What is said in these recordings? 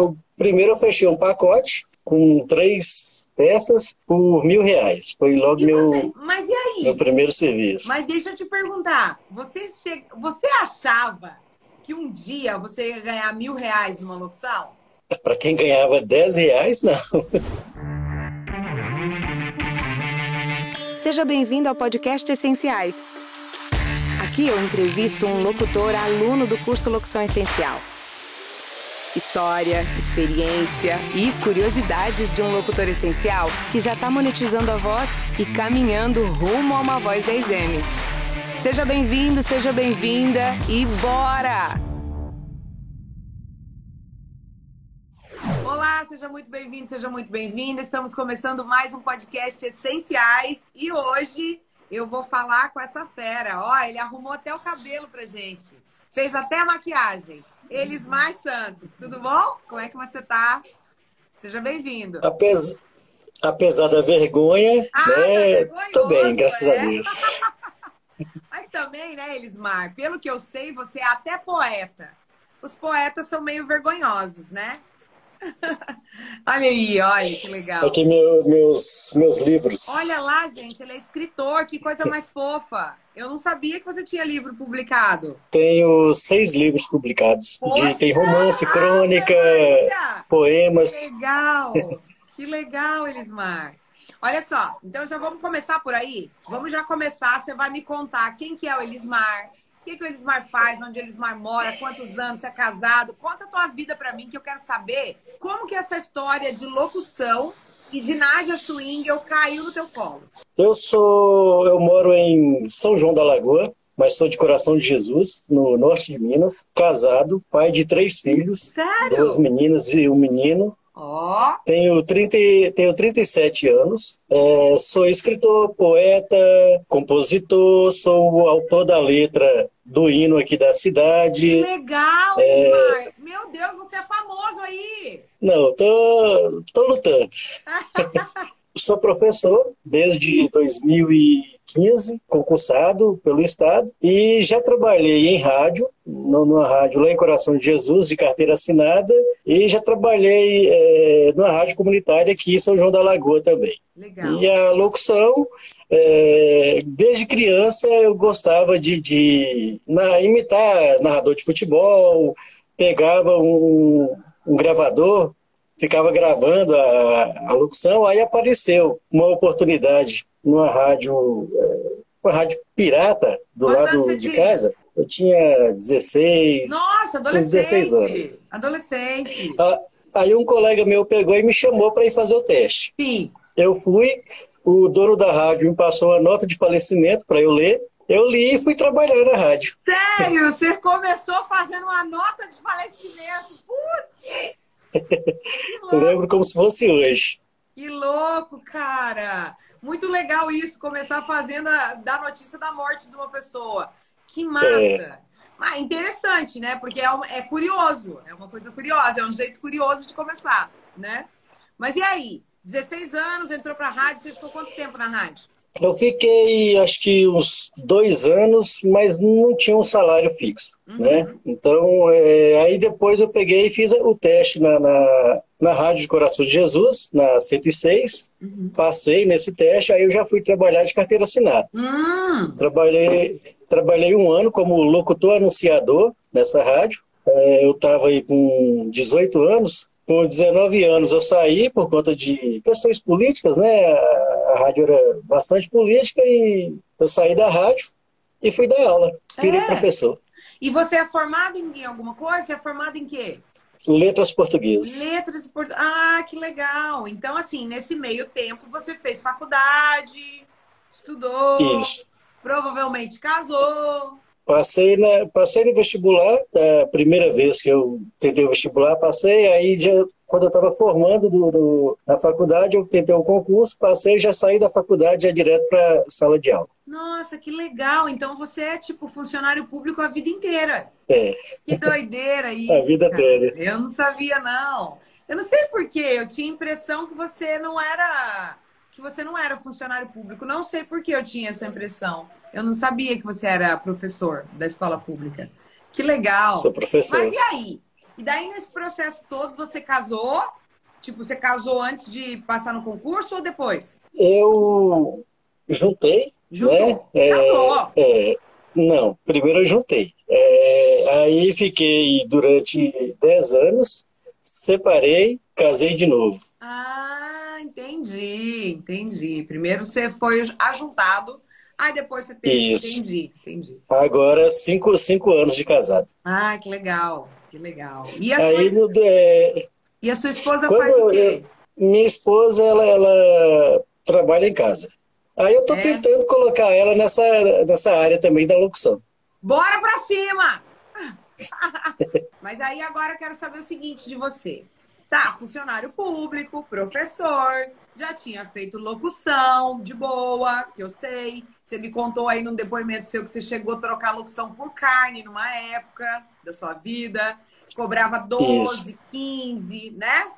Eu, primeiro eu fechei um pacote com três peças por mil reais. Foi logo meu, você... Mas e aí? meu primeiro serviço. Mas deixa eu te perguntar, você, che... você achava que um dia você ia ganhar mil reais numa locução? Para quem ganhava 10 reais, não. Seja bem-vindo ao podcast Essenciais. Aqui eu entrevisto um locutor aluno do curso Locução Essencial. História, experiência e curiosidades de um locutor essencial que já está monetizando a voz e caminhando rumo a uma voz 10M. Seja bem-vindo, seja bem-vinda e bora! Olá, seja muito bem-vindo, seja muito bem-vinda. Estamos começando mais um podcast Essenciais e hoje eu vou falar com essa fera. Ó, ele arrumou até o cabelo pra gente. Fez até a maquiagem. Elismar Santos, tudo bom? Como é que você tá? Seja bem-vindo. Apesar, apesar da vergonha, ah, né? Tô bem, graças é? a Deus. Mas também, né, Elismar? Pelo que eu sei, você é até poeta. Os poetas são meio vergonhosos, né? olha aí, olha que legal. Aqui meu, meus, meus livros. Olha lá, gente, ele é escritor, que coisa mais fofa. Eu não sabia que você tinha livro publicado. Tenho seis livros publicados. Poxa, tem romance, crônica, poemas. Que legal, que legal, Elismar. Olha só, então já vamos começar por aí? Vamos já começar, você vai me contar quem que é o Elismar, o que, que o Elismar faz? Onde o Elismar mora? Quantos anos? Você é casado? Conta a tua vida para mim, que eu quero saber como que essa história de locução e de Nádia Swingle caiu no teu colo. Eu sou... Eu moro em São João da Lagoa, mas sou de Coração de Jesus, no norte de Minas. Casado, pai de três filhos. Sério? Duas meninas e um menino. Oh. Tenho, 30, tenho 37 anos, é, sou escritor, poeta, compositor, sou o autor da letra do hino aqui da cidade. Que legal, é... Meu Deus, você é famoso aí! Não, tô, tô lutando. sou professor desde 2000 e 15, concursado pelo Estado, e já trabalhei em rádio, numa rádio lá em Coração de Jesus, de carteira assinada, e já trabalhei é, numa rádio comunitária aqui em São João da Lagoa também. Legal. E a locução, é, desde criança eu gostava de, de na, imitar narrador de futebol, pegava um, um gravador ficava gravando a, a, locução, aí apareceu uma oportunidade numa rádio, é, uma rádio pirata do Quantos lado de casa. Eu tinha 16. Nossa, adolescente! 16 anos. Adolescente. Ah, aí um colega meu pegou e me chamou para ir fazer o teste. Sim. Eu fui, o dono da rádio me passou uma nota de falecimento para eu ler. Eu li e fui trabalhar na rádio. Sério? Você começou fazendo uma nota de falecimento? Putz! Eu lembro como se fosse hoje. Que louco, cara! Muito legal isso, começar fazendo a, da notícia da morte de uma pessoa. Que massa! É. Ah, interessante, né? Porque é, um, é curioso, é uma coisa curiosa, é um jeito curioso de começar, né? Mas e aí? 16 anos, entrou pra rádio, você ficou quanto tempo na rádio? Eu fiquei, acho que uns dois anos, mas não tinha um salário fixo, uhum. né? Então, é, aí depois eu peguei e fiz o teste na, na, na Rádio de Coração de Jesus, na 106. Uhum. Passei nesse teste, aí eu já fui trabalhar de carteira assinada. Uhum. Trabalhei, trabalhei um ano como locutor anunciador nessa rádio. É, eu estava aí com 18 anos, com 19 anos eu saí por conta de questões políticas, né? A, rádio era bastante política e eu saí da rádio e fui dar aula. Virei é. professor. E você é formado em alguma coisa? Você é formado em quê? Letras portuguesas. Letras portuguesas. Ah, que legal. Então, assim, nesse meio tempo você fez faculdade, estudou. Isso. Provavelmente casou. Passei, na, passei no vestibular, a primeira vez que eu tentei o vestibular, passei, aí já, quando eu estava formando do, do, na faculdade, eu tentei o concurso, passei, já saí da faculdade já direto para sala de aula. Nossa, que legal! Então você é tipo funcionário público a vida inteira. É. Que doideira isso. a vida cara. toda. Eu não sabia, não. Eu não sei porquê, eu tinha a impressão que você não era que você não era funcionário público. Não sei por que eu tinha essa impressão. Eu não sabia que você era professor da escola pública. Que legal. Sou professor. Mas e aí? E daí, nesse processo todo, você casou? Tipo, você casou antes de passar no concurso ou depois? Eu juntei. Juntou? Né? Casou? É, é, não, primeiro eu juntei. É, aí fiquei durante 10 anos, separei, casei de novo. Ah, entendi, entendi. Primeiro você foi ajuntado, aí depois você teve. Isso. Entendi, entendi. Agora, cinco, cinco anos de casado. Ah, que legal, que legal. E a, aí, sua, é, e a sua esposa quando faz o quê? eu- minha esposa, ela, ela trabalha em casa. Aí eu tô É? tentando colocar ela nessa, nessa área também da locução. Bora pra cima! Mas aí agora eu quero saber o seguinte de você. Tá, funcionário público, professor, já tinha feito locução de boa, que eu sei. Você me contou aí num depoimento seu que você chegou a trocar locução por carne numa época da sua vida. Cobrava 12, 15, né?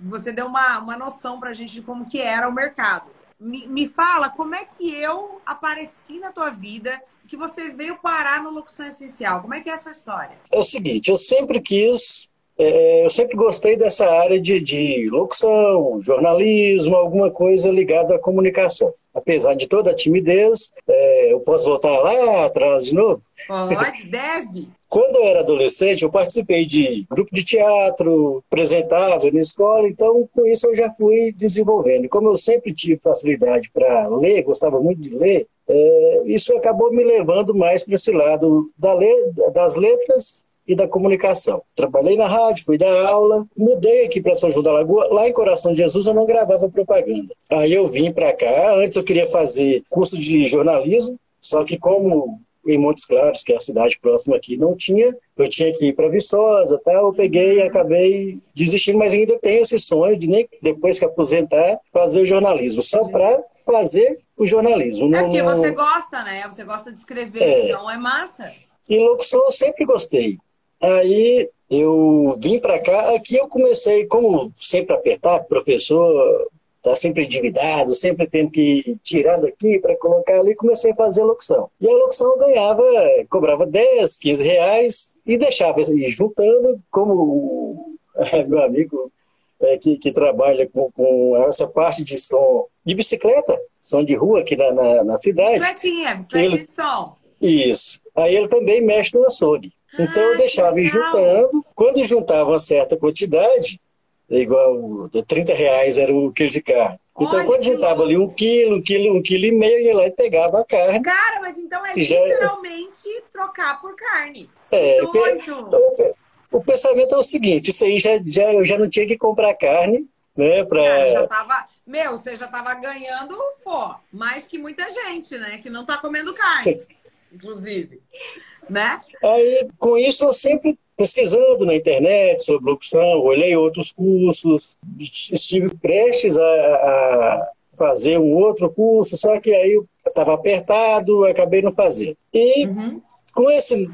Você deu uma, uma noção pra gente de como que era o mercado. Me, me fala como é que eu apareci na tua vida que você veio parar no Locução Essencial. Como é que é essa história? É o seguinte, eu sempre quis, é, eu sempre gostei dessa área de, de locução, jornalismo, alguma coisa ligada à comunicação. Apesar de toda a timidez, é, eu posso voltar lá atrás de novo? Pode, deve. Quando eu era adolescente, eu participei de grupo de teatro, apresentava na escola, então com isso eu já fui desenvolvendo. Como eu sempre tive facilidade para ler, gostava muito de ler, é, isso acabou me levando mais para esse lado da le- das letras e da comunicação. Trabalhei na rádio, fui dar aula, mudei aqui para São João da Lagoa. Lá em Coração de Jesus eu não gravava propaganda. Aí eu vim para cá. Antes eu queria fazer curso de jornalismo, só que como em Montes Claros, que é a cidade próxima aqui, não tinha. Eu tinha que ir para Viçosa, tal. Eu peguei e acabei desistindo, mas ainda tenho esse sonho de nem depois que aposentar fazer o jornalismo, só para fazer o jornalismo. É porque você gosta, né? Você gosta de escrever, É. então é massa. E locução eu sempre gostei. Aí eu vim para cá, aqui eu comecei, como sempre apertado, professor tá sempre endividado, sempre tendo que tirar daqui para colocar ali, comecei a fazer locução. E a locução eu ganhava, cobrava 10, 15 reais e deixava ir juntando, como meu amigo é, que, que trabalha com, com essa parte de som de bicicleta, som de rua aqui na, na, na cidade. Bicicletinha, bicicletinha Ele- de som. Isso. Aí ele também mexe no açougue. Então Ah, eu deixava ir juntando. Quando juntava uma certa quantidade, igual 30 reais era o quilo de carne. Então Olha, quando que juntava ali um quilo, um quilo, um quilo e meio, ia lá e pegava a carne. Cara, mas então é Já- literalmente trocar por carne. É, doido. O, o pensamento é o seguinte, isso aí já, já, eu já não tinha que comprar carne, né? Pra... Cara, já tava. Meu, você já tava ganhando, pô, mais que muita gente, né? Que não tá comendo carne, inclusive. Né? Aí, com isso, eu sempre pesquisando na internet sobre locução, olhei outros cursos, estive prestes a, a fazer um outro curso, só que aí eu estava apertado, acabei não fazendo. E Uhum. com esse,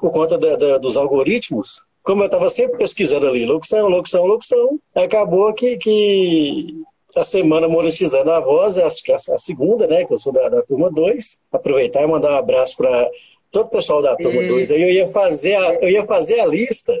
por conta da- da- dos algoritmos, como eu estava sempre pesquisando ali, locução, locução, locução, acabou que, que a semana monetizando a voz, acho que a, a segunda, né, que eu sou da, da turma 2, aproveitar e mandar um abraço para todo o pessoal da turma E- 2, aí eu ia fazer a, eu ia fazer a lista,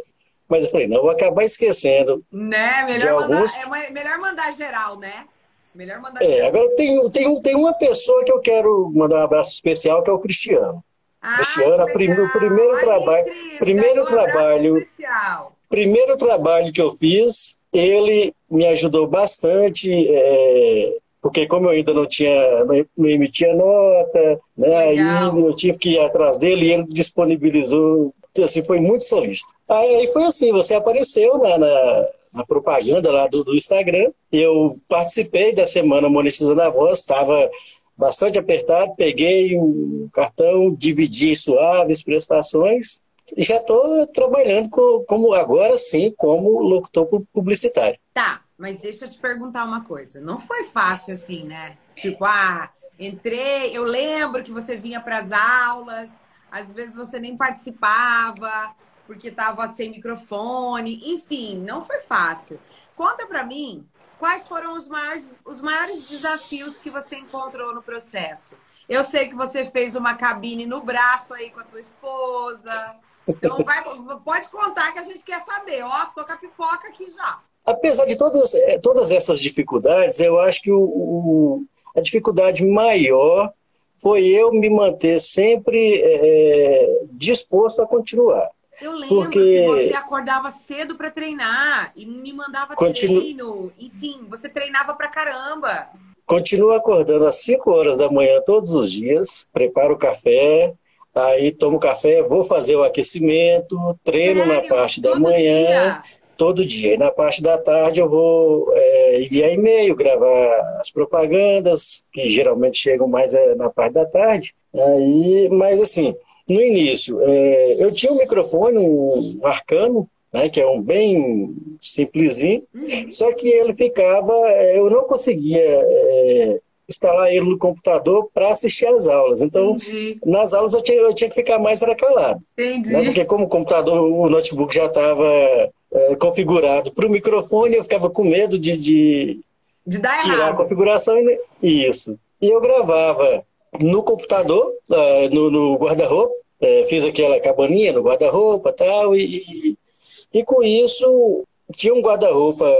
mas eu falei, não, eu vou acabar esquecendo. Né? Melhor mandar, alguns- é melhor mandar geral, né? Melhor mandar É, geral. agora tem, tem, tem uma pessoa que eu quero mandar um abraço especial, que é o Cristiano. Ai, Cristiana, que prim- o primeiro Aí, trabalho- Cris, primeiro um trabalho- Especial. primeiro trabalho que eu fiz, ele me ajudou bastante, é, porque como eu ainda não tinha, não, emitia nota, né, aí Legal. eu tive que ir atrás dele e ele disponibilizou, assim, foi muito solícito. Aí, foi assim, você apareceu na, na, na propaganda lá do, do Instagram, eu participei da semana Monetizando a Voz, estava bastante apertado, peguei o cartão, dividi suaves prestações, e já estou trabalhando co- como agora sim como locutor pu- publicitário. Tá, mas deixa eu te perguntar uma coisa. Não foi fácil assim, né? Tipo, ah, entrei, eu lembro que você vinha para as aulas, às vezes você nem participava porque estava sem microfone, enfim, não foi fácil. Conta para mim quais foram os maiores, os maiores desafios que você encontrou no processo. Eu sei que você fez uma cabine no braço aí com a tua esposa, Então vai, pode contar que a gente quer saber. Ó, com a pipoca aqui já. Apesar de todas, eh, todas essas dificuldades, eu acho que o, o a dificuldade maior foi eu me manter sempre é, disposto a continuar. Eu lembro Porque... que você acordava cedo para treinar e me mandava Continu... treino. Enfim, você treinava pra caramba. Continuo acordando às 5 horas da manhã todos os dias, preparo o café, aí tomo café, vou fazer o aquecimento, treino Sério? na parte da manhã, dia? Todo dia. E na parte da tarde eu vou é, enviar e-mail, gravar as propagandas, que geralmente chegam mais é, na parte da tarde. Aí, mas assim, no início, é, eu tinha um microfone, um arcano, né, que é um bem simplesinho, só que ele ficava, é, eu não conseguia é, instalar ele no computador para assistir às aulas. Então, Entendi. nas aulas eu tinha, eu tinha, que ficar mais era calado. Entendi. Né, porque como o computador, o notebook já estava é, configurado para o microfone, eu ficava com medo de, de, de tirar errado. a configuração. E, isso. E eu gravava no computador, uh, no, no guarda-roupa, uh, fiz aquela cabaninha no guarda-roupa tal, e, e com isso tinha um guarda-roupa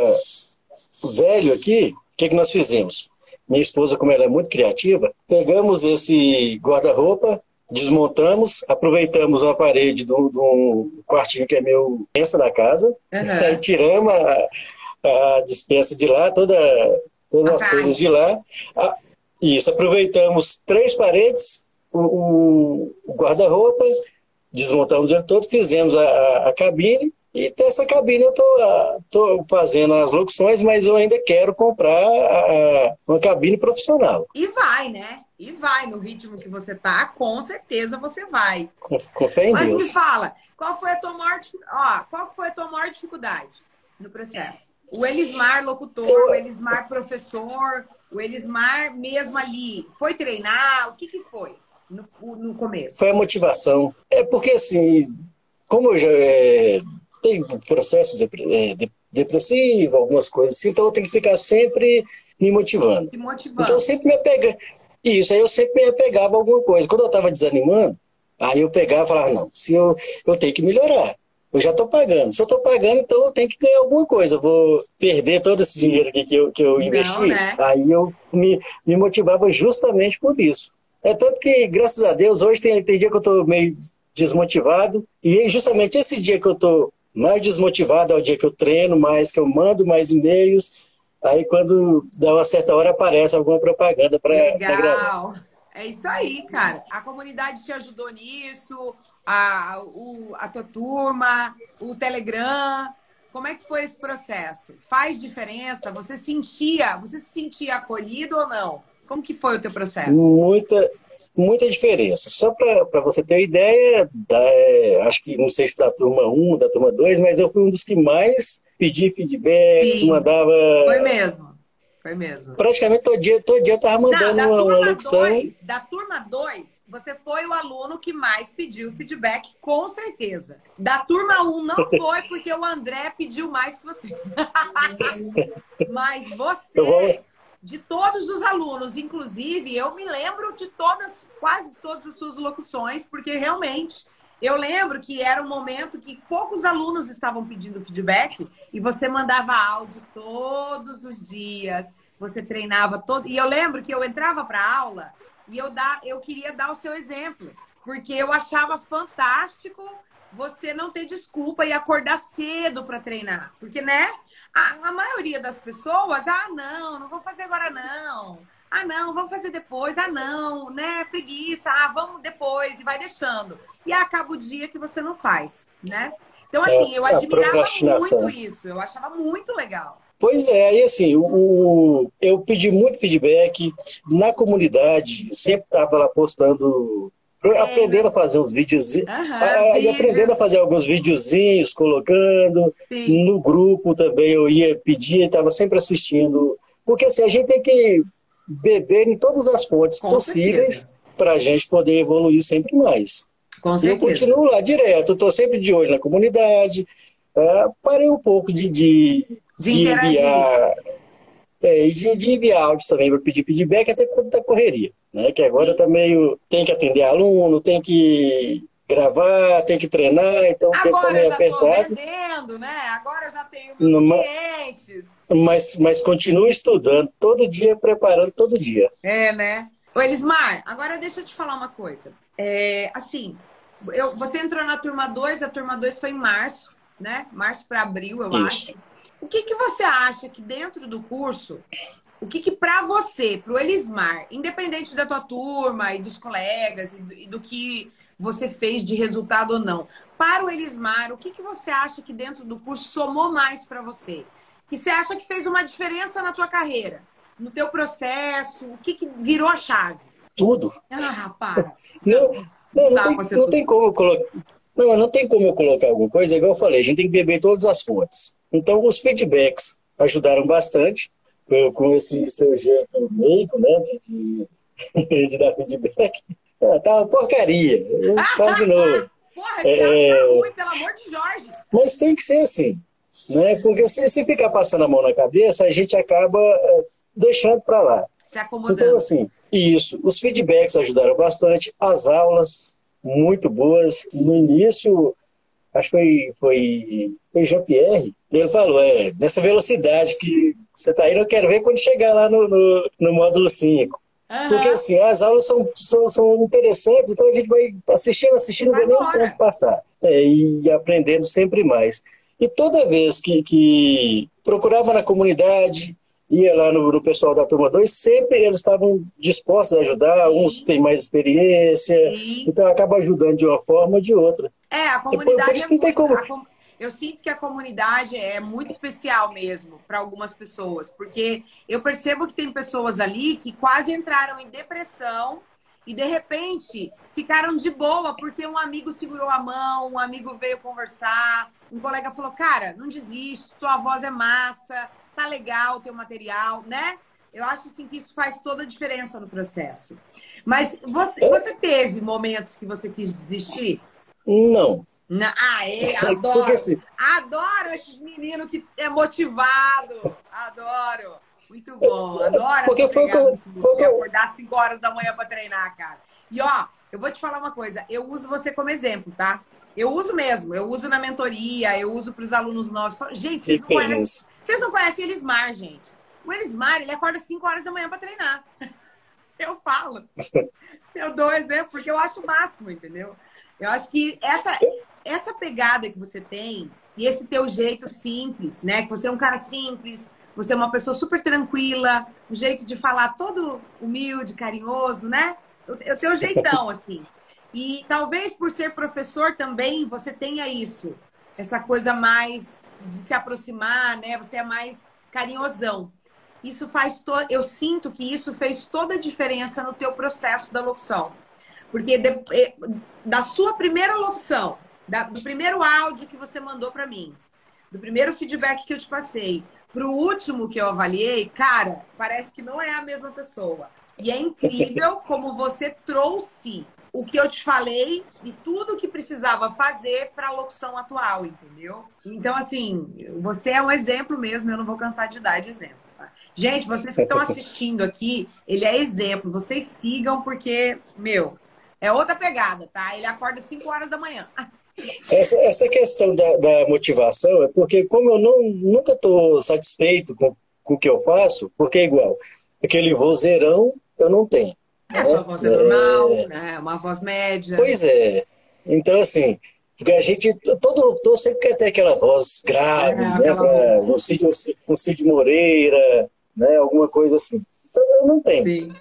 velho aqui, o que, que nós fizemos? Minha esposa, como ela é muito criativa, pegamos esse guarda-roupa, desmontamos, aproveitamos uma parede do, do quartinho que é meu pensa da casa, uhum. tiramos a, a dispensa de lá, toda, todas as coisas de lá. A, isso, aproveitamos três paredes, o, o guarda-roupa, desmontamos o dia todo, fizemos a, a, a cabine, e dessa cabine eu estou fazendo as locuções, mas eu ainda quero comprar a, uma cabine profissional. E vai, né? E vai no ritmo que você tá, com certeza você vai. Fé em Mas Deus. me fala, qual foi a tua maior, ó, qual foi a tua maior dificuldade no processo? O Elismar locutor, eu... o Elismar professor, o Elismar mesmo ali, foi treinar? O que que foi no, no começo? Foi a motivação. É porque assim, como eu já é, tenho processo de, é, de, depressivo, algumas coisas assim, então eu tenho que ficar sempre me motivando. Me motivando. Então eu sempre me apega, isso, aí eu sempre me apegava a alguma coisa. Quando eu estava desanimando, aí eu pegava e falava, não, se eu, eu tenho que melhorar. Eu já estou pagando. Se eu estou pagando, então eu tenho que ganhar alguma coisa. Eu vou perder todo esse dinheiro aqui que eu, que eu investi. Não, né? Aí eu me, me motivava justamente por isso. É tanto que, graças a Deus, hoje tem, tem dia que eu estou meio desmotivado. E justamente esse dia que eu estou mais desmotivado é o dia que eu treino mais, que eu mando mais e-mails Aí quando dá uma certa hora aparece alguma propaganda para Legal. É isso aí, cara. A comunidade te ajudou nisso, a, o, a tua turma, o Telegram. Como é que foi esse processo? Faz diferença? Você sentia, você se sentia acolhido ou não? Como que foi o teu processo? Muita, muita diferença. Só para você ter ideia, da, é, acho que não sei se da turma 1, da turma 2, mas eu fui um dos que mais pedir feedbacks, Sim, mandava. Foi mesmo. Foi mesmo. Praticamente todo dia, todo dia eu tava mandando Não, uma, uma locução. Dois, da turma 2, você foi o aluno que mais pediu feedback, com certeza. Da turma 1 um, não foi, porque o André pediu mais que você. Mas você, de todos os alunos, inclusive, eu me lembro de todas, quase todas as suas locuções, porque realmente eu lembro que era um momento que poucos alunos estavam pedindo feedback e você mandava áudio todos os dias, você treinava todo. E eu lembro que eu entrava para aula e eu, dar, eu queria dar o seu exemplo, porque eu achava fantástico você não ter desculpa e acordar cedo para treinar. Porque, né? A, a maioria das pessoas, ah, não, não vou fazer agora não. Ah, não, vamos fazer depois. Ah, não, né? Preguiça. Ah, vamos depois. E vai deixando. E acaba o dia que você não faz, né? Então, assim, é, eu admirava muito isso. Eu achava muito legal. Pois é, aí assim, o, eu pedi muito feedback na comunidade, sempre estava lá postando, é, aprendendo mas... a fazer uns videozinhos, uhum, e aprendendo a fazer alguns videozinhos, colocando, Sim. no grupo também eu ia pedir, estava sempre assistindo, porque assim, a gente tem que beber em todas as fontes Com possíveis para a gente poder evoluir sempre mais. Com certeza. Eu continuo lá direto, estou sempre de olho na comunidade. É, parei um pouco de, de, de, de enviar. É, de, de, enviar áudios também para pedir feedback, até por conta da correria. Né? Que agora está meio. Tem que atender aluno, tem que gravar, tem que treinar, então Agora eu já estou vendendo, né? Agora eu já tenho meus clientes. Mas, mas continua estudando, todo dia, preparando todo dia. É, né? Ô, Elismar, agora deixa eu te falar uma coisa. É, assim, eu, você entrou na turma 2, a turma 2 foi em março, né? Março para abril, eu Isso. acho. O que, que você acha que dentro do curso, o que, que para você, para o Elismar, independente da tua turma e dos colegas e do, e do, que você fez de resultado ou não, para o Elismar, o que, que você acha que dentro do curso somou mais para você? Que você acha que fez uma diferença na tua carreira, no teu processo? O que, que virou a chave? Tudo. Ah, para. Não, não, não, tem, não tem como colocar. Não, não tem como eu colocar alguma coisa, igual eu falei, a gente tem que beber todas as fontes. Então, os feedbacks ajudaram bastante com esse seu jeito meio, né, de, de, de dar feedback. Ah, tá uma porcaria. Faz de novo. Porra, é, tá ruim, pelo amor de Jorge. Mas tem que ser assim, né? Porque se, se ficar passando a mão na cabeça, a gente acaba é, deixando para lá. Se acomodando. Então, assim, isso. Os feedbacks ajudaram bastante. As aulas muito boas. No início, acho que foi, foi, foi Jean-Pierre, ele falou, é, nessa velocidade que você está indo, eu quero ver quando chegar lá no, no, no módulo 5. Uhum. Porque assim, as aulas são, são, são, interessantes, então a gente vai assistindo, assistindo, vai nem o tempo passar. É, e aprendendo sempre mais. E toda vez que, que procurava na comunidade, ia lá no, no, pessoal da turma 2, sempre eles estavam dispostos a ajudar, Sim. uns têm mais experiência, Sim. então acaba ajudando de uma forma ou de outra. É, a comunidade. Por, por isso é não tem como. Eu sinto que a comunidade é muito especial mesmo para algumas pessoas, porque eu percebo que tem pessoas ali que quase entraram em depressão e de repente ficaram de boa porque um amigo segurou a mão, um amigo veio conversar, um colega falou: Cara, não desiste, tua voz é massa, tá legal o teu material, né? Eu acho assim que isso faz toda a diferença no processo. Mas você, você teve momentos que você quis desistir? Não. Ah, é, adoro. Porque, assim... Adoro esses meninos que é motivado. Adoro. Muito bom. Adoro Porque foi que foi acordar 5 horas da manhã para treinar, cara. E ó, eu vou te falar uma coisa. Eu uso você como exemplo, tá? Eu uso mesmo, eu uso na mentoria, eu uso para os alunos novos. Gente, vocês não, conhecem, vocês não conhecem o Elismar, gente. O Elismar, ele acorda 5 horas da manhã para treinar. Eu falo. Eu dou exemplo porque eu acho o máximo, entendeu? Eu acho que essa, essa pegada que você tem e esse teu jeito simples, né? Que você é um cara simples, você é uma pessoa super tranquila, um jeito de falar todo humilde, carinhoso, né? O, o teu jeitão, assim. E talvez por ser professor também você tenha isso, essa coisa mais de se aproximar, né? Você é mais carinhosão. Isso faz todo, eu sinto que isso fez toda a diferença no teu processo da locução. Porque de, eh, da sua primeira locução, da, do primeiro áudio que você mandou para mim, do primeiro feedback que eu te passei, para o último que eu avaliei, cara, parece que não é a mesma pessoa. E é incrível como você trouxe o que eu te falei e tudo o que precisava fazer para a locução atual, entendeu? Então, assim, você é um exemplo mesmo, eu não vou cansar de dar de exemplo. Tá? Gente, vocês que estão assistindo aqui, ele é exemplo. Vocês sigam, porque, meu, é outra pegada, tá? Ele acorda 5 horas da manhã. Essa, essa questão da, da, motivação é porque, como eu não, nunca estou satisfeito com, com o que eu faço, porque é igual, aquele vozeirão eu não tenho. É, a sua voz é normal, é... né? Uma voz média. Pois é. Então, assim, porque a gente, todo doutor sempre quer ter aquela voz grave, é, né? Pra, um, Cid, um Cid Moreira, né? Alguma coisa assim. Então, eu não tenho. Sim.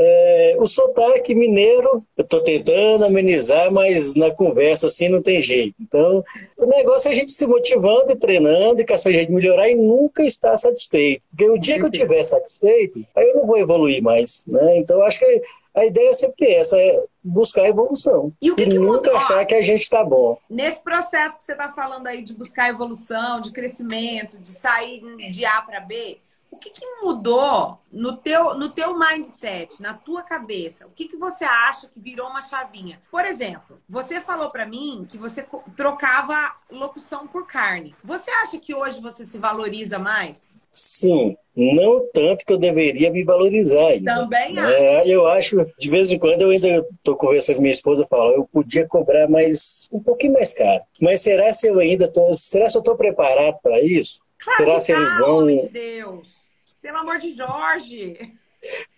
É, o sotaque mineiro, eu estou tentando amenizar, mas na conversa assim não tem jeito. Então, o negócio é a gente se motivando e treinando e caçando jeito de melhorar e nunca estar satisfeito. Porque o dia que eu estiver satisfeito, aí eu não vou evoluir mais. Né? Então, acho que a ideia é sempre essa, é buscar evolução. E o que, e que nunca mudou? achar que a gente está bom. Nesse processo que você está falando aí de buscar evolução, de crescimento, de sair de A para B, O que, que, mudou no teu, no teu mindset, na tua cabeça? O que, que você acha que virou uma chavinha? Por exemplo, você falou para mim que você trocava locução por carne. Você acha que hoje você se valoriza mais? Sim, não tanto que eu deveria me valorizar ainda. Também né? acho. É, eu acho, de vez em quando eu ainda estou conversando com minha esposa, e falo, eu podia cobrar mais um pouquinho mais caro. Mas será se eu ainda tô, será se eu estou preparado para isso? Claro será que se tá, eles vão homem de Deus. Pelo amor de Jorge.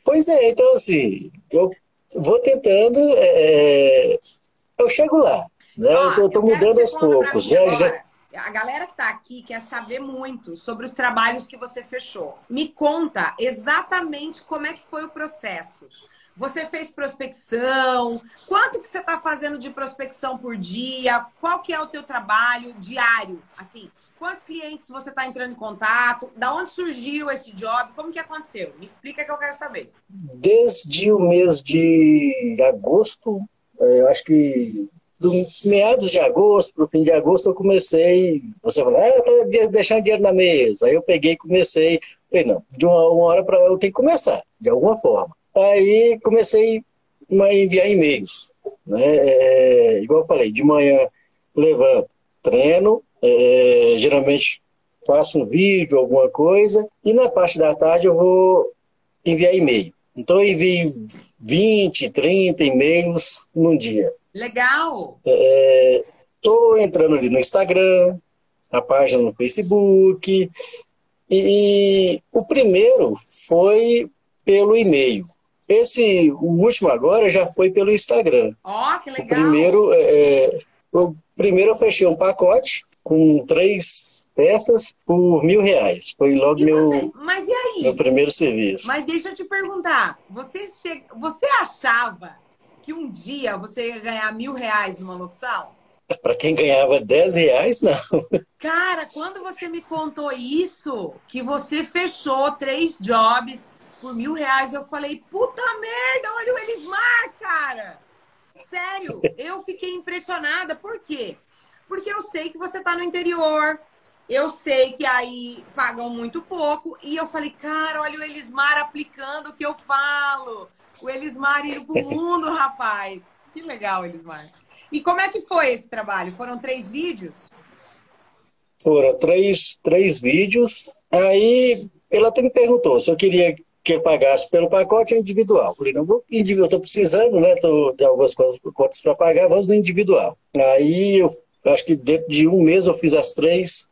Pois é, então assim, eu vou tentando, é, eu chego lá. Né? Ó, eu estou mudando aos poucos. Já, já, a galera que está aqui quer saber muito sobre os trabalhos que você fechou. Me conta exatamente como é que foi o processo. Você fez prospecção? Quanto que você está fazendo de prospecção por dia? Qual que é o teu trabalho diário? Assim, quantos clientes você está entrando em contato? Da onde surgiu esse job? Como que aconteceu? Me explica que eu quero saber. Desde o mês de agosto, eu acho que do meados de agosto para o fim de agosto eu comecei. Você falou, ah, tô deixando dinheiro na mesa. Aí eu peguei e comecei. Falei, não, de uma, uma hora para eu tenho que começar, de alguma forma. Aí comecei a enviar e-mails. Né? É, igual eu falei, de manhã levanto, treino, é, geralmente faço um vídeo, alguma coisa, e na parte da tarde eu vou enviar e-mail. Então eu envio 20, 30 e-mails num dia. Legal! Estou é, entrando ali no Instagram, a página no Facebook, e, e o primeiro foi pelo e-mail. Esse, o último agora já foi pelo Instagram. Ó, oh, que legal! O primeiro, é, o primeiro eu fechei um pacote com três peças por mil reais. Foi logo e meu, você... Mas e aí? meu primeiro serviço. Mas deixa eu te perguntar, você, che... você achava que um dia você ia ganhar mil reais numa locução? Para quem ganhava 10 reais, não. Cara, quando você me contou isso, que você fechou três jobs por mil reais, eu falei, puta merda, olha o Elismar, cara! Sério, eu fiquei impressionada. Por quê? Porque eu sei que você tá no interior, eu sei que aí pagam muito pouco. E eu falei, cara, olha o Elismar aplicando o que eu falo. O Elismar indo pro mundo, rapaz. Que legal, Elismar. E como é que foi esse trabalho? Foram três vídeos? Foram três, três vídeos. Aí ela até me perguntou se eu queria que eu pagasse pelo pacote individual. Falei, não vou individual, estou precisando, né? Tô, de algumas coisas, contas para pagar, vamos no individual. Aí eu acho que dentro de um mês eu fiz as três,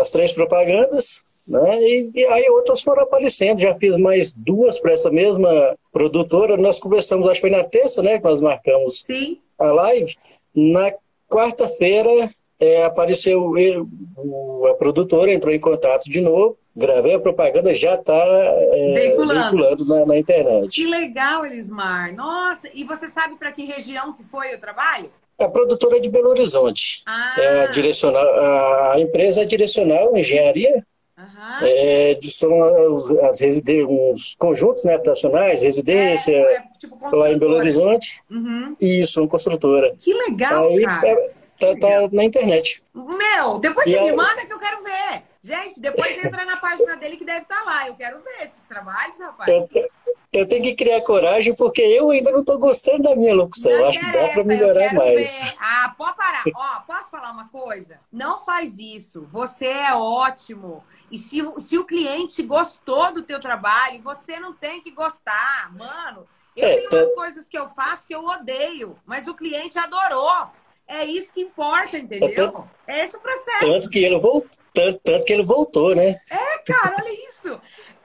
as três propagandas, né? E, e, aí outras foram aparecendo. Já fiz mais duas para essa mesma produtora. Nós conversamos, acho que foi na terça, né? Que nós marcamos Sim. a live. Na quarta-feira é, apareceu eu, a produtora, entrou em contato de novo gravei a propaganda, já está é, veiculando, veiculando na, na, internet. Que legal, Elismar. Nossa, e você sabe para que região que foi o trabalho? A produtora é de Belo Horizonte. Ah. É a, direcional, a, empresa é Direcional Engenharia. Uhum. É, são as, as os conjuntos né, habitacionais, residência, é, é tipo lá em Belo Horizonte. Uhum. Isso, uma construtora. Que legal, Aí, cara. É, tá, tá na internet. Meu, depois e você aí... me manda que eu quero ver. Gente, depois entra na página dele que deve estar tá lá. Eu quero ver esses trabalhos, rapaz. Eu, eu tenho que criar coragem porque eu ainda não estou gostando da minha locução. Não Acho que dá para melhorar mais. Ver. Ah, pode parar. Ó, posso falar uma coisa? Não faz isso. Você é ótimo. E se, se o cliente gostou do teu trabalho, você não tem que gostar. Mano, eu é, tenho umas é... coisas que eu faço que eu odeio, mas o cliente adorou. É isso que importa, entendeu? É, tanto, é esse o processo. Tanto que ele voltou, tanto, tanto que ele voltou, né? É, cara, olha isso.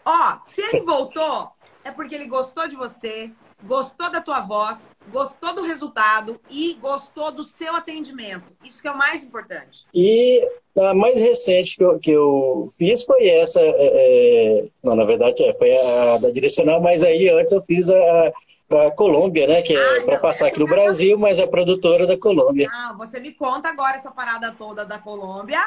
Ó, se ele voltou, é porque ele gostou de você, gostou da tua voz, gostou do resultado e gostou do seu atendimento. Isso que é o mais importante. E a mais recente que eu, que eu fiz foi essa. É, é não, na verdade, é, foi a da direcional, mas aí antes eu fiz a da Colômbia, né? Que é ah, para passar aqui no Brasil, mas é produtora da Colômbia. Ah, você me conta agora essa parada toda da Colômbia,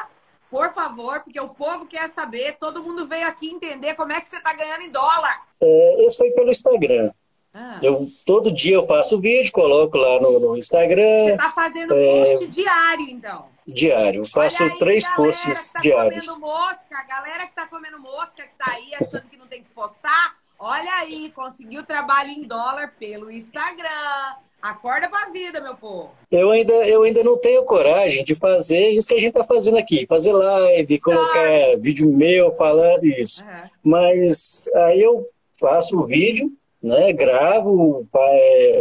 por favor, porque o povo quer saber. Todo mundo veio aqui entender como é que você está ganhando em dólar. É, esse foi pelo Instagram. Ah. Eu, todo dia eu faço vídeo, coloco lá no, no Instagram. Você está fazendo é... post diário, então? Diário. Eu faço aí, três posts tá diários. Comendo mosca, a galera que está comendo mosca que tá aí achando que não tem que postar, olha aí, conseguiu trabalho em dólar pelo Instagram. Acorda pra vida, meu povo. Eu ainda, eu ainda não tenho coragem de fazer isso que a gente tá fazendo aqui. Fazer live, colocar vídeo meu falando isso. Uhum. Mas aí eu faço o vídeo, né? Gravo,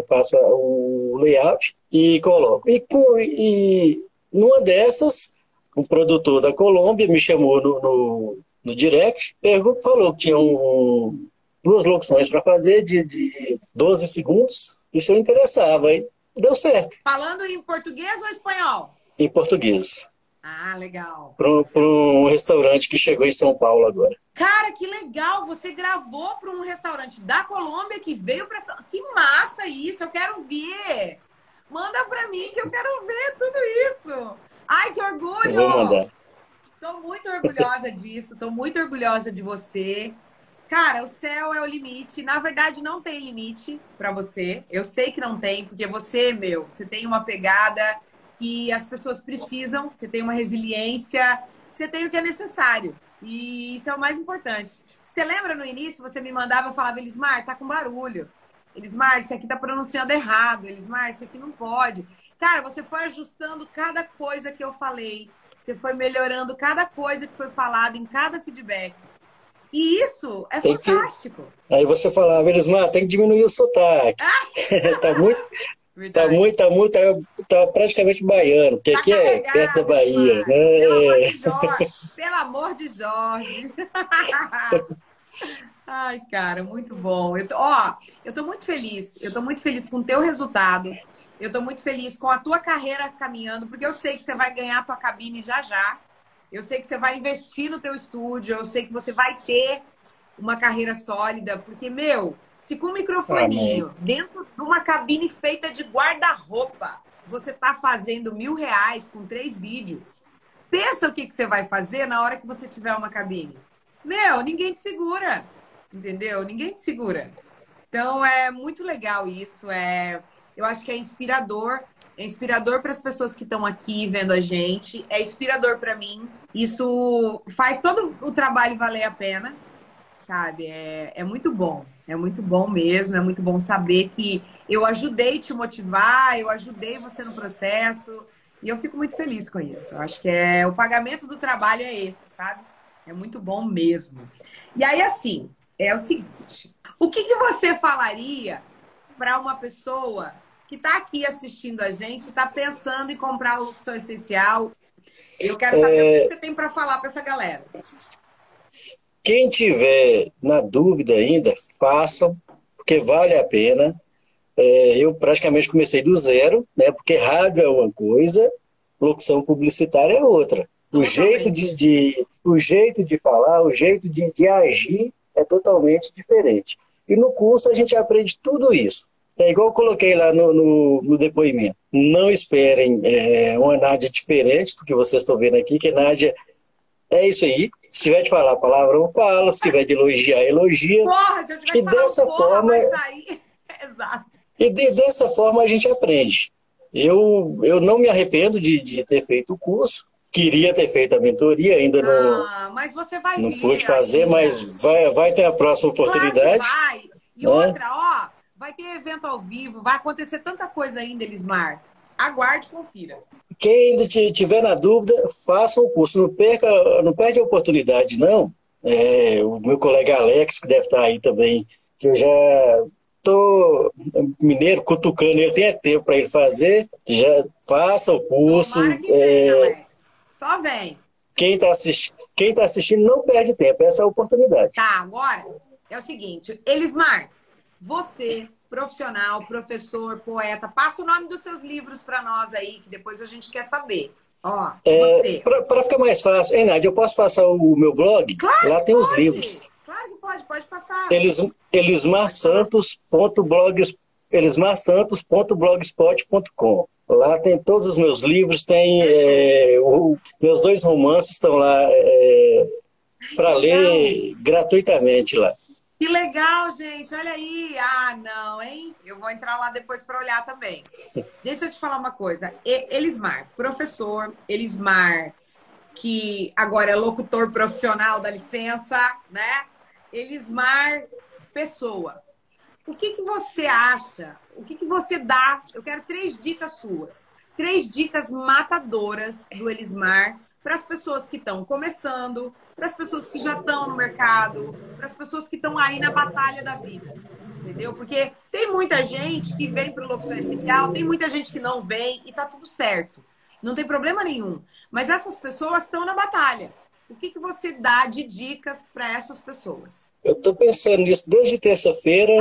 faço o layout e coloco. E, e numa dessas, um produtor da Colômbia me chamou no, no, no direct, perguntou, falou que tinha um, duas locuções para fazer de, de 12 segundos e se eu interessava. Aí deu certo. Falando em português ou espanhol? Em português. Ah, legal. Para um restaurante que chegou em São Paulo agora. Cara, que legal! Você gravou para um restaurante da Colômbia que veio para São Que massa isso! Eu quero ver! Manda para mim que eu quero ver tudo isso! Ai, que orgulho! vou mandar. Tô muito orgulhosa disso, tô muito orgulhosa de você. Cara, o céu é o limite. Na verdade, não tem limite para você. Eu sei que não tem, porque você, meu, você tem uma pegada que as pessoas precisam, você tem uma resiliência, você tem o que é necessário. E isso é o mais importante. Você lembra no início, você me mandava e falava, Elismar, tá com barulho. Elismar, isso aqui tá pronunciando errado. Elismar, isso aqui não pode. Cara, você foi ajustando cada coisa que eu falei. Você foi melhorando cada coisa que foi falado em cada feedback. E isso é tem fantástico. Que... Aí você falava, Elismar, tem que diminuir o sotaque. tá muito. Tá muito, tá muito, tá, tá praticamente baiano, porque tá aqui é perto da Bahia. Né? Pelo amor de Jorge. Pelo amor de Jorge. Ai, cara, muito bom. Eu tô, ó, eu tô muito feliz. Eu tô muito feliz com o teu resultado. Eu tô muito feliz com a tua carreira caminhando, porque eu sei que você vai ganhar a tua cabine já já. Eu sei que você vai investir no teu estúdio, eu sei que você vai ter uma carreira sólida, porque, meu, se com um microfoninho Amém. dentro de uma cabine feita de guarda-roupa, você tá fazendo mil reais com três vídeos, pensa o que, que você vai fazer na hora que você tiver uma cabine. Meu, ninguém te segura, entendeu? Ninguém te segura. Então é muito legal isso. É, eu acho que é inspirador. É inspirador para as pessoas que estão aqui vendo a gente. É inspirador para mim. Isso faz todo o trabalho valer a pena, sabe? É, é muito bom. É muito bom mesmo. É muito bom saber que eu ajudei te motivar, eu ajudei você no processo. E eu fico muito feliz com isso. Eu acho que é o pagamento do trabalho é esse, sabe? É muito bom mesmo. E aí, assim, é o seguinte: o que, que você falaria para uma pessoa que está aqui assistindo a gente, está pensando em comprar a locução essencial. Eu quero saber é... o que você tem para falar para essa galera. Quem tiver na dúvida ainda, façam, porque vale a pena. É, eu praticamente comecei do zero, né? Porque rádio é uma coisa, locução publicitária é outra. O jeito de, de, o jeito de falar, o jeito de, de agir é totalmente diferente. E no curso a gente aprende tudo isso. É igual eu coloquei lá no, no, no depoimento. Não esperem é, uma Nádia diferente do que vocês estão vendo aqui, que Nádia é isso aí. Se tiver de falar palavrão, fala. Se tiver de elogiar, elogia. Porra, se eu tiver e de falar dessa porra, forma, Exato. E de, dessa forma a gente aprende. Eu, eu não me arrependo de, de ter feito o curso. Queria ter feito a mentoria, ainda não, ah, mas você vai não pude fazer, mas vai, vai ter a próxima oportunidade. Claro vai. E né? outra, ó, Vai ter evento ao vivo, vai acontecer tanta coisa ainda, Elismar. Aguarde e confira. Quem ainda tiver na dúvida, faça o curso. Não, perca, não perde a oportunidade, não. É, o meu colega Alex, que deve estar aí também, que eu já tô mineiro cutucando ele, tem tempo para ele fazer, já faça o curso. que vem, é, Alex. Só vem. Quem está assistindo, quem tá assistindo não perde tempo, essa é a oportunidade. Tá, agora é o seguinte, Elismar, você, profissional, professor, poeta, passa o nome dos seus livros para nós aí, que depois a gente quer saber. Ó, é, Para ficar mais fácil, hein, Nádia, eu posso passar o meu blog? Claro Lá tem pode. os livros. Claro que pode, pode passar. Eles, elismarsantos.blogs elismarsantos.blogspot.com Lá tem todos os meus livros, tem é, o, meus dois romances estão lá é, para ler gratuitamente lá. Que legal, gente. Olha aí. Ah, não, hein? Eu vou entrar lá depois para olhar também. Deixa eu te falar uma coisa. Elismar, professor, Elismar, que agora é locutor profissional, da licença, né? Elismar Pessoa. O que, que você acha? O que, que você dá? Eu quero três dicas suas. Três dicas matadoras do Elismar para as pessoas que estão começando, para as pessoas que já estão no mercado, para as pessoas que estão aí na batalha da vida. Entendeu? Porque tem muita gente que vem para o locução essencial, tem muita gente que não vem e tá tudo certo. Não tem problema nenhum. Mas essas pessoas estão na batalha. O que, que você dá de dicas para essas pessoas? Eu estou pensando nisso desde terça-feira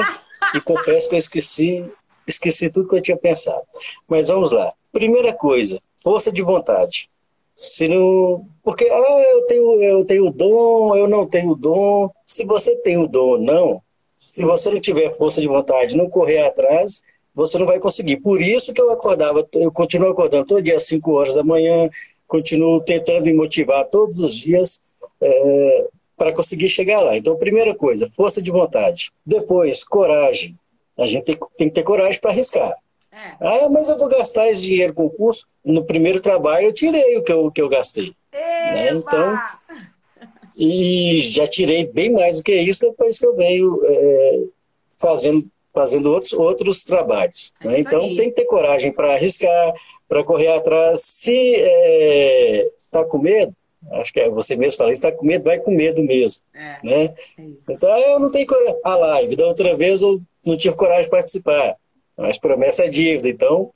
e confesso que eu esqueci, esqueci tudo que eu tinha pensado. Mas vamos lá. Primeira coisa, força de vontade. Se não, porque ah, eu tenho eu tenho dom, eu não tenho dom. Se você tem o dom ou não, se você não tiver força de vontade, não correr atrás, você não vai conseguir. Por isso que eu acordava, eu continuo acordando todo dia às 5 horas da manhã, continuo tentando me motivar todos os dias é, para conseguir chegar lá. Então, primeira coisa, força de vontade. Depois, coragem. A gente tem, tem que ter coragem para arriscar. É. Ah, mas eu vou gastar esse dinheiro com o curso. No primeiro trabalho eu tirei o que eu, que eu gastei. Né? Então, e já tirei bem mais do que isso depois que eu venho é, fazendo, fazendo outros, outros trabalhos. É né? Então aí. tem que ter coragem para arriscar, para correr atrás. Se está é, tá com medo, acho que é você mesmo fala, está com medo, vai com medo mesmo. É, né? É então eu não tenho coragem. A live, da outra vez eu não tive coragem de participar. Mas promessa é dívida, então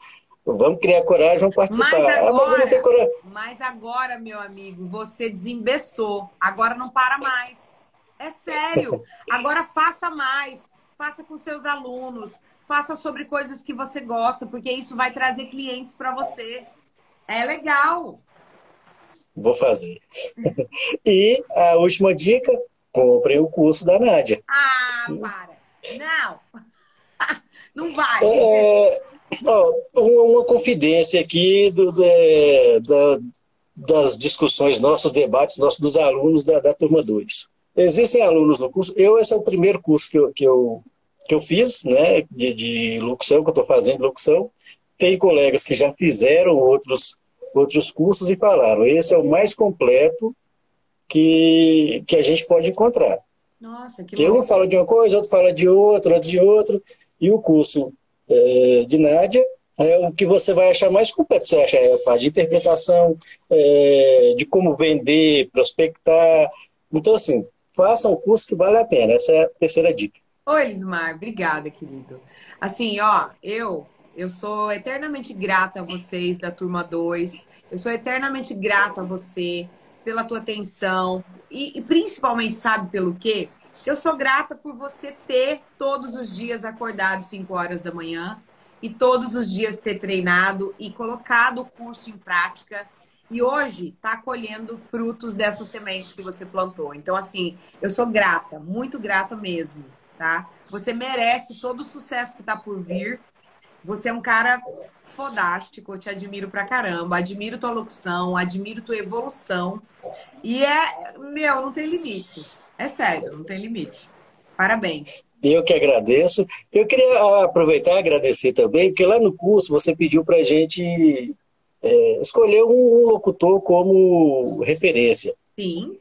vamos criar coragem, vamos participar. Mas agora, ah, mas, coragem. mas agora, meu amigo, você desembestou. Agora não para mais. É sério. Agora faça mais. Faça com seus alunos. Faça sobre coisas que você gosta, porque isso vai trazer clientes para você. É legal. Vou fazer. e a última dica: comprem o curso da Nádia. Ah, para. Não. Não vai. É, ó, uma confidência aqui do, é, da, das discussões, nossos debates, nossos dos alunos da, da turma 2. Existem alunos no curso, eu esse é o primeiro curso que eu, que eu, que eu fiz, né, de, de locução, que eu estou fazendo locução. Tem colegas que já fizeram outros, outros cursos e falaram, esse é o mais completo que, que a gente pode encontrar. Nossa, que, que um fala de uma coisa, outro fala de outra, outro de outro. E o curso é, de Nádia é o que você vai achar mais completo. Você acha é a parte de interpretação, é, de como vender, prospectar. Então, assim, faça um curso que vale a pena. Essa é a terceira dica. Oi, Lismar. Obrigada, querido. Assim, ó, eu, eu sou eternamente grata a vocês da turma 2. Eu sou eternamente grata a você pela tua atenção, e, e, principalmente, sabe pelo quê? Eu sou grata por você ter todos os dias acordado 5 horas da manhã e todos os dias ter treinado e colocado o curso em prática. E hoje está colhendo frutos dessas sementes que você plantou. Então, assim, eu sou grata, muito grata mesmo, tá? Você merece todo o sucesso que está por vir. Você é um cara fodástico, eu te admiro pra caramba, admiro tua locução, admiro tua evolução. E é, meu, não tem limite. É sério, não tem limite. Parabéns. Eu que agradeço. Eu queria aproveitar e agradecer também, porque lá no curso você pediu para a gente é, escolher um locutor como referência. Sim.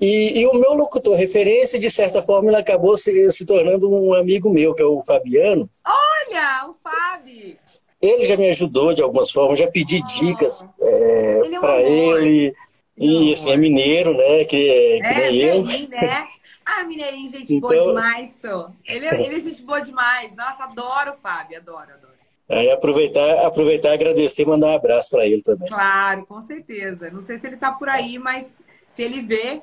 E, e, o meu locutor referência, de certa forma, ele acabou se, se tornando um amigo meu, que é o Fabiano. Olha, o Fábio! Ele já me ajudou de algumas formas, já pedi dicas é, ele é um para ele. E é assim, é mineiro, né? Que, é, que é, nem eu. né? Ah, mineirinho, gente então... boa demais. Ele, é, ele é gente boa demais. Nossa, adoro o Fábio, adoro, adoro. Aí aproveitar, aproveitar e agradecer e mandar um abraço para ele também. Claro, com certeza. Não sei se ele está por aí, mas se ele vê,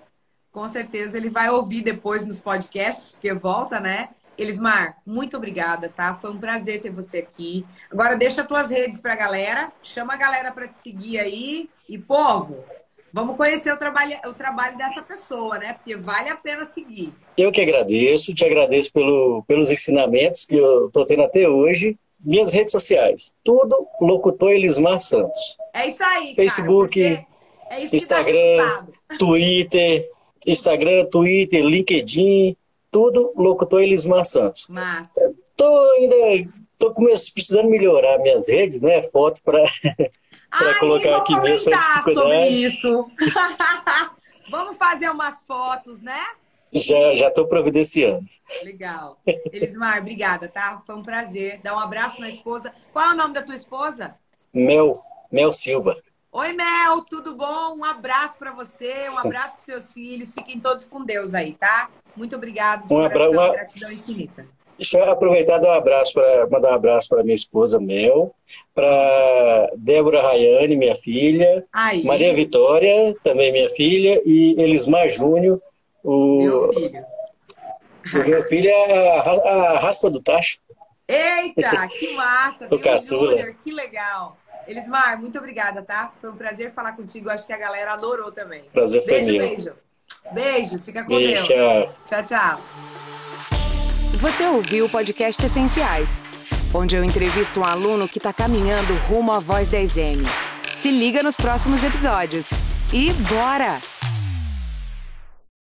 com certeza ele vai ouvir depois nos podcasts, porque volta, né? Elismar, muito obrigada, tá? Foi um prazer ter você aqui. Agora deixa as tuas redes para a galera, chama a galera para te seguir aí e povo, vamos conhecer o trabalho, o trabalho dessa pessoa, né? Porque vale a pena seguir. Eu que agradeço, te agradeço pelo, pelos ensinamentos que eu estou tendo até hoje. Minhas redes sociais, tudo locutor Elismar Santos. É isso aí, Facebook, cara, é Instagram, Twitter, Instagram, Twitter, LinkedIn, tudo locutor Elismar Santos. Massa. Tô ainda tô precisando melhorar minhas redes, né? Foto para para colocar aqui mesmo. sobre isso. Vamos fazer umas fotos, né? Já já estou providenciando. Legal. Elismar, obrigada, tá? Foi um prazer. Dá um abraço na esposa. Qual é o nome da tua esposa? Mel, Mel Silva. Oi, Mel, tudo bom? Um abraço para você, um abraço para seus filhos. Fiquem todos com Deus aí, tá? Muito obrigado. De um abraço, uma... gratidão infinita. Deixa eu aproveitar e dar um abraço para mandar um abraço para minha esposa Mel, para Débora Rayane, minha filha, Aí. Maria Vitória, também minha filha, e Elismar Júnior, o meu filho. O meu filho é a, a raspa do tacho. Eita, que massa! o caçula. Júnior, que legal. Elismar, muito obrigada, tá? Foi um prazer falar contigo. Acho que a galera adorou também. Prazer foi beijo, meu. Beijo, beijo. Fica com beijo, Deus. Tchau. Tchau, tchau. Você ouviu o podcast Essenciais, onde eu entrevisto um aluno que está caminhando rumo à Voz 10M. Se liga nos próximos episódios. E bora!